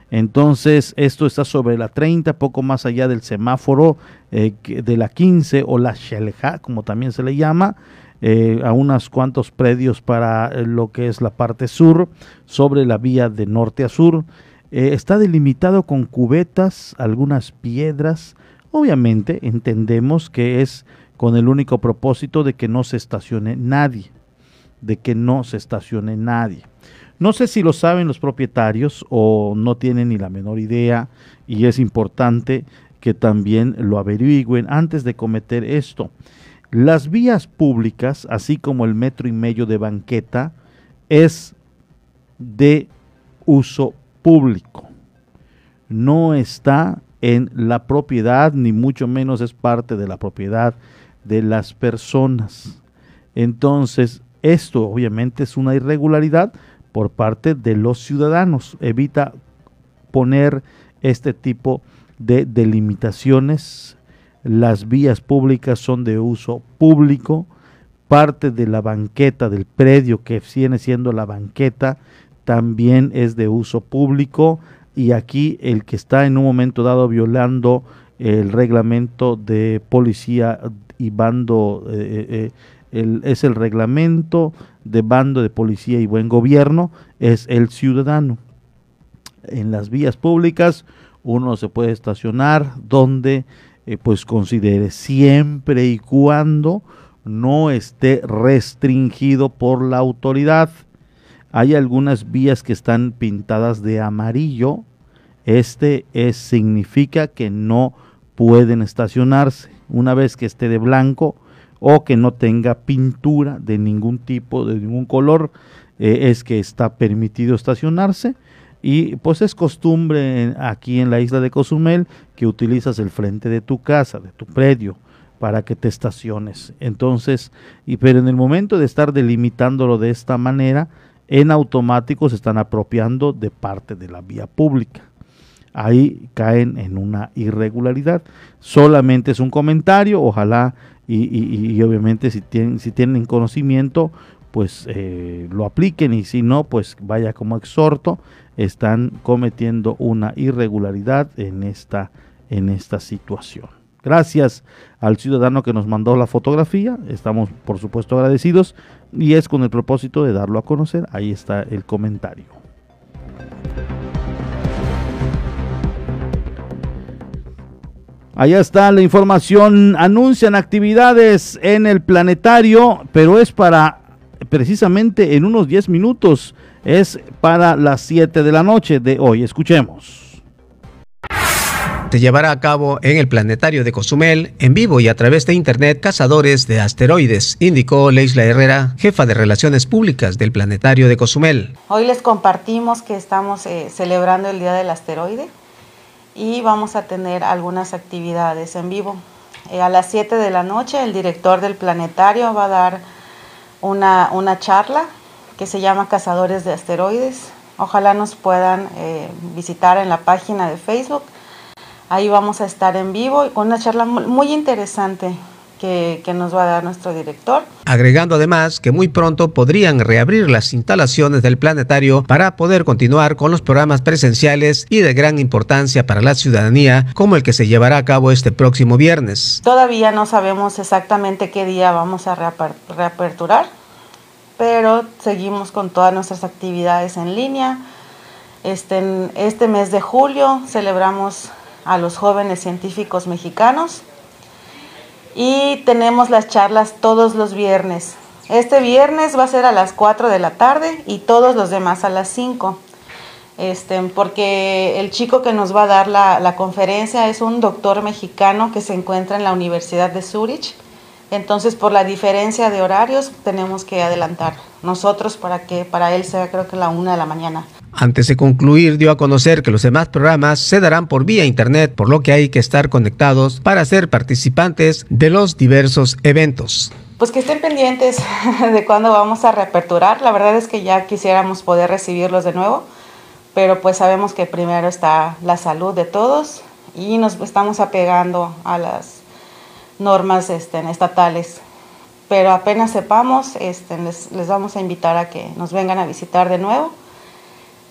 Entonces, esto está sobre la 30, poco más allá del semáforo eh, de la 15 o la Shelja, como también se le llama, eh, a unos cuantos predios para eh, lo que es la parte sur, sobre la vía de norte a sur. Está delimitado con cubetas, algunas piedras. Obviamente, entendemos que es con el único propósito de que no se estacione nadie, de que no se estacione nadie. No sé si lo saben los propietarios o no tienen ni la menor idea y es importante que también lo averigüen antes de cometer esto. Las vías públicas, así como el metro y medio de banqueta, es de uso público. No está en la propiedad, ni mucho menos es parte de la propiedad de las personas. Entonces, esto obviamente es una irregularidad por parte de los ciudadanos. Evita poner este tipo de delimitaciones. Las vías públicas son de uso público. Parte de la banqueta del predio que viene siendo la banqueta también es de uso público. Y aquí el que está en un momento dado violando el reglamento de policía y bando eh, eh, el- es el reglamento de bando de policía y buen gobierno, es el ciudadano. En las vías públicas uno se puede estacionar donde eh, pues considere siempre y cuando no esté restringido por la autoridad. Hay algunas vías que están pintadas de amarillo. Este es, significa que no pueden estacionarse. Una vez que esté de blanco o que no tenga pintura de ningún tipo, de ningún color, eh, es que está permitido estacionarse. Y pues es costumbre aquí en la isla de Cozumel que utilizas el frente de tu casa, de tu predio, para que te estaciones. Entonces, y pero en el momento de estar delimitándolo de esta manera, en automático se están apropiando de parte de la vía pública. Ahí caen en una irregularidad. Solamente es un comentario, ojalá y, y- obviamente si tienen, si tienen conocimiento, pues eh, lo apliquen y si no, pues vaya como exhorto, están cometiendo una irregularidad en esta, en esta situación. Gracias al ciudadano que nos mandó la fotografía, estamos por supuesto agradecidos y es con el propósito de darlo a conocer. Ahí está el comentario. Allá está la información. Anuncian actividades en el planetario, pero es para precisamente en unos 10 minutos. Es para las 7 de la noche de hoy. Escuchemos se llevará a cabo en el planetario de Cozumel, en vivo y a través de internet, Cazadores de Asteroides, indicó Leisla Herrera, jefa de Relaciones Públicas del planetario de Cozumel. Hoy les compartimos que estamos eh, celebrando el Día del Asteroide y vamos a tener algunas actividades en vivo. Eh, a las 7 de la noche el director del planetario va a dar una, una charla que se llama Cazadores de Asteroides. Ojalá nos puedan eh, visitar en la página de Facebook. Ahí vamos a estar en vivo con una charla muy interesante que, nos va a dar nuestro director. Agregando además que muy pronto podrían reabrir las instalaciones del planetario para poder continuar con los programas presenciales y de gran importancia para la ciudadanía, como el que se llevará a cabo este próximo viernes. Todavía no sabemos exactamente qué día vamos a reaperturar, pero seguimos con todas nuestras actividades en línea. Este, este mes de julio celebramos a los jóvenes científicos mexicanos y tenemos las charlas todos los viernes. Este viernes va a ser a las 4 de la tarde y todos los demás a las 5. Este, porque el chico que nos va a dar la, la, conferencia es un doctor mexicano que se encuentra en la Universidad de Zurich. Entonces, por la diferencia de horarios, tenemos que adelantar nosotros para que para él sea creo que la una de la mañana. Antes de concluir, dio a conocer que los demás programas se darán por vía internet, por lo que hay que estar conectados para ser participantes de los diversos eventos. Pues que estén pendientes de cuándo vamos a reaperturar. La verdad es que ya quisiéramos poder recibirlos de nuevo, pero pues sabemos que primero está la salud de todos y nos estamos apegando a las normas este, estatales. Pero apenas sepamos, este, les, les vamos a invitar a que nos vengan a visitar de nuevo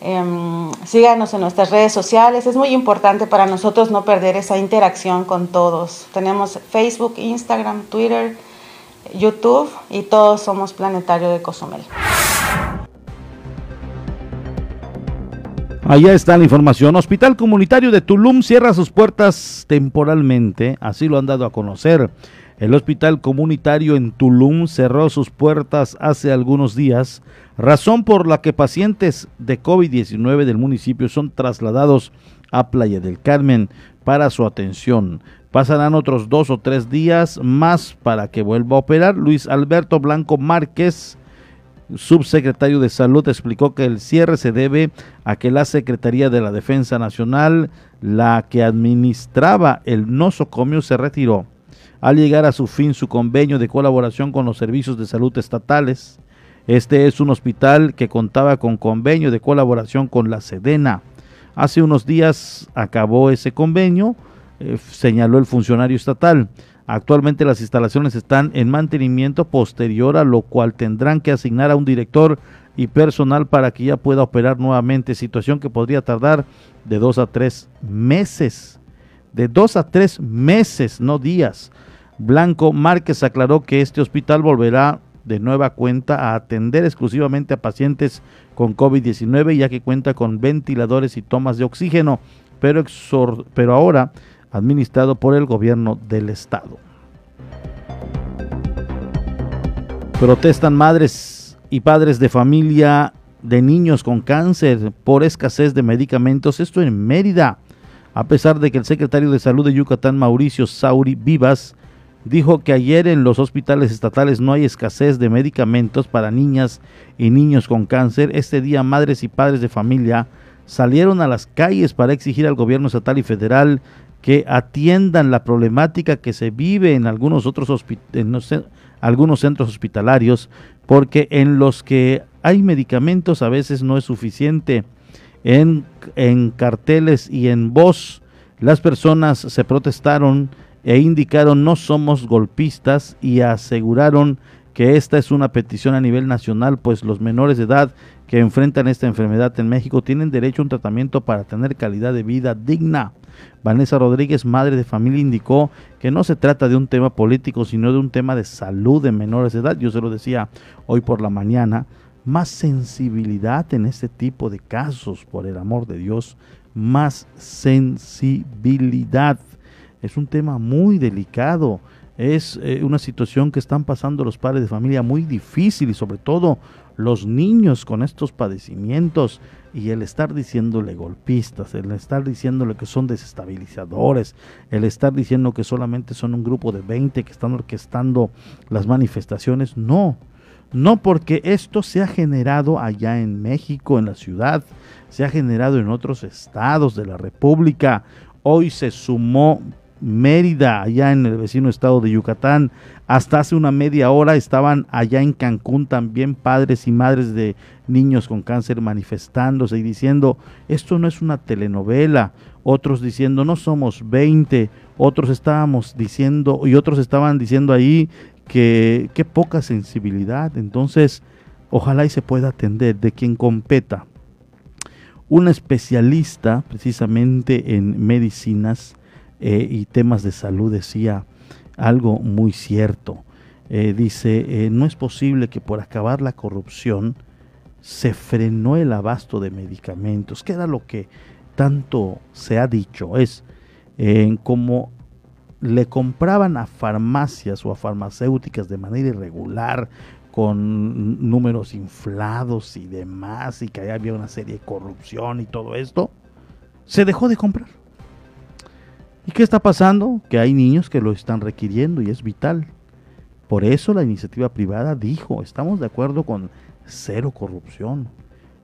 Em, síganos en nuestras redes sociales. Es muy importante para nosotros no perder esa interacción con todos. Tenemos Facebook, Instagram, Twitter, YouTube y todos somos Planetario de Cozumel. Allá está la información. Hospital Comunitario de Tulum cierra sus puertas temporalmente, así lo han dado a conocer. El hospital comunitario en Tulum cerró sus puertas hace algunos días razón por la que pacientes de COVID-19 del municipio son trasladados a Playa del Carmen para su atención. Pasarán otros dos o tres días más para que vuelva a operar. Luis Alberto Blanco Márquez, subsecretario de Salud, explicó que el cierre se debe a que la Secretaría de la Defensa Nacional, la que administraba el nosocomio, se retiró. Al llegar a su fin su convenio de colaboración con los servicios de salud estatales, este es un hospital que contaba con convenio de colaboración con la Sedena. Hace unos días acabó ese convenio, eh, señaló el funcionario estatal. Actualmente las instalaciones están en mantenimiento posterior a lo cual tendrán que asignar a un director y personal para que ya pueda operar nuevamente, situación que podría tardar de dos a tres meses. De dos a tres meses, no días. Blanco Márquez aclaró que este hospital volverá de nueva cuenta a atender exclusivamente a pacientes con COVID-19 ya que cuenta con ventiladores y tomas de oxígeno, pero, pero ahora administrado por el gobierno del estado. Protestan madres y padres de familia de niños con cáncer por escasez de medicamentos, esto en Mérida, a pesar de que el secretario de Salud de Yucatán, Mauricio Sauri Vivas, dijo que ayer en los hospitales estatales no hay escasez de medicamentos para niñas y niños con cáncer. Este día madres y padres de familia salieron a las calles para exigir al gobierno estatal y federal que atiendan la problemática que se vive en algunos otros en algunos centros hospitalarios porque en los que hay medicamentos a veces no es suficiente. En, en carteles y en voz las personas se protestaron e indicaron no somos golpistas y aseguraron que esta es una petición a nivel nacional, pues los menores de edad que enfrentan esta enfermedad en México tienen derecho a un tratamiento para tener calidad de vida digna. Vanessa Rodríguez, madre de familia, indicó que no se trata de un tema político, sino de un tema de salud de menores de edad. Yo se lo decía hoy por la mañana. Más sensibilidad en este tipo de casos, por el amor de Dios. Más sensibilidad. Es un tema muy delicado. Es eh, una situación que están pasando los padres de familia muy difícil y sobre todo los niños con estos padecimientos y el estar diciéndole golpistas, el estar diciéndole que son desestabilizadores, el estar diciendo que solamente son un grupo de 20 que están orquestando las manifestaciones, no, no porque esto se ha generado allá en México, en la ciudad, se ha generado en otros estados de la República, hoy se sumó Mérida, allá en el vecino estado de Yucatán. Hasta hace una media hora estaban allá en Cancún también padres y madres de niños con cáncer manifestándose y diciendo, esto no es una telenovela. Otros diciendo, no somos 20. Otros estábamos diciendo, y otros estaban diciendo ahí que qué poca sensibilidad. Entonces, ojalá y se pueda atender de quien competa. Un especialista precisamente en medicinas, eh, y temas de salud decía algo muy cierto. Eh, dice, eh, no es posible que por acabar la corrupción se frenó el abasto de medicamentos, que era lo que tanto se ha dicho, es como le compraban a farmacias o a farmacéuticas de manera irregular, con números inflados y demás, y que había una serie de corrupción y todo esto, se dejó de comprar. ¿Y qué está pasando? Que hay niños que lo están requiriendo y es vital. Por eso la iniciativa privada dijo, estamos de acuerdo con cero corrupción.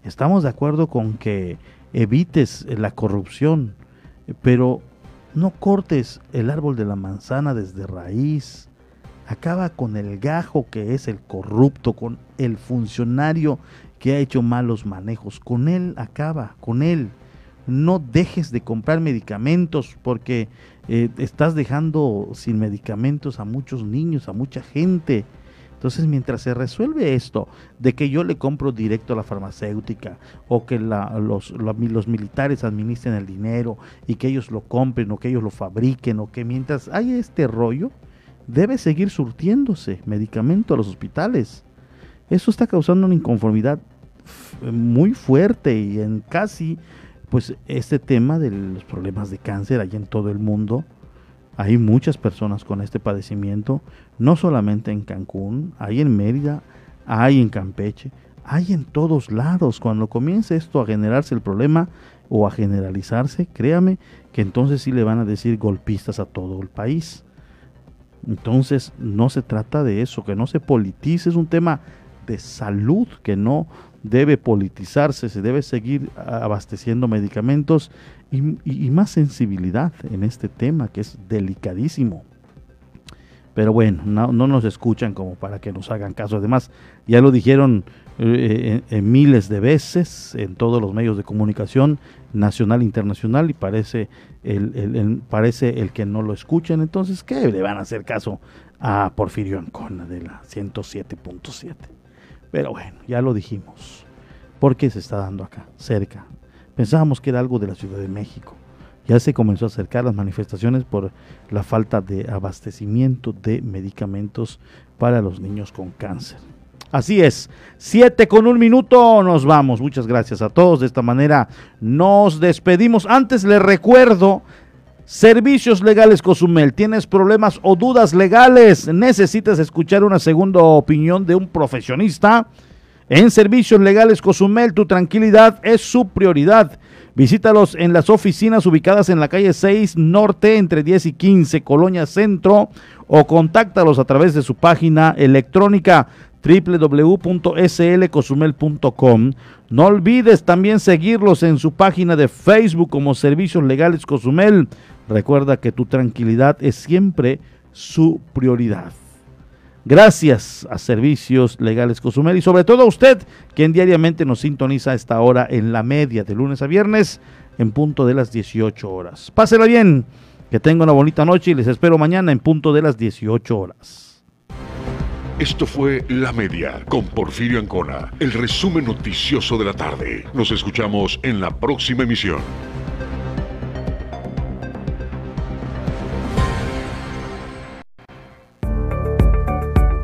Estamos de acuerdo con que evites la corrupción, pero no cortes el árbol de la manzana desde raíz. Acaba con el gajo que es el corrupto, con el funcionario que ha hecho malos manejos. Con él acaba, con él no dejes de comprar medicamentos porque eh, estás dejando sin medicamentos a muchos niños, a mucha gente. Entonces, mientras se resuelve esto, de que yo le compro directo a la farmacéutica o que los, los, militares administren el dinero y que ellos lo compren o que ellos lo fabriquen o que mientras hay este rollo, debe seguir surtiéndose medicamento a los hospitales. Eso está causando una inconformidad muy fuerte y en casi pues este tema de los problemas de cáncer hay en todo el mundo. Hay muchas personas con este padecimiento, no solamente en Cancún, hay en Mérida, hay en Campeche, hay en todos lados. Cuando comience esto a generarse el problema o a generalizarse, créame que entonces sí le van a decir golpistas a todo el país. Entonces no se trata de eso, que no se politice, es un tema de salud que no debe politizarse, se debe seguir abasteciendo medicamentos y, más sensibilidad en este tema que es delicadísimo. Pero bueno, no, nos escuchan como para que nos hagan caso. Además, ya lo dijeron eh, en, miles de veces en todos los medios de comunicación nacional e internacional y parece el, parece el que no lo escuchan. Entonces, ¿qué le van a hacer caso a Porfirio Ancona de la 107.7? Pero bueno, ya lo dijimos. ¿Por qué se está dando acá, cerca? Pensábamos que era algo de la Ciudad de México. Ya se comenzó a acercar las manifestaciones por la falta de abastecimiento de medicamentos para los niños con cáncer. Así es, siete con un minuto, nos vamos. Muchas gracias a todos. De esta manera nos despedimos. Antes les recuerdo Servicios Legales Cozumel. ¿Tienes problemas o dudas legales? ¿Necesitas escuchar una segunda opinión de un profesionista? En Servicios Legales Cozumel, tu tranquilidad es su prioridad. Visítalos en las oficinas ubicadas en la calle 6 Norte entre 10 y 15, Colonia Centro, o contáctalos a través de su página electrónica www.slcozumel.com. No olvides también seguirlos en su página de Facebook como Servicios Legales Cozumel. Recuerda que tu tranquilidad es siempre su prioridad. Gracias a Servicios Legales Cozumel y sobre todo a usted, quien diariamente nos sintoniza a esta hora en la media de lunes a viernes en punto de las 18 horas. Pásela bien, que tenga una bonita noche y les espero mañana en punto de las 18 horas. Esto fue La Media con Porfirio Ancona, el resumen noticioso de la tarde. Nos escuchamos en la próxima emisión.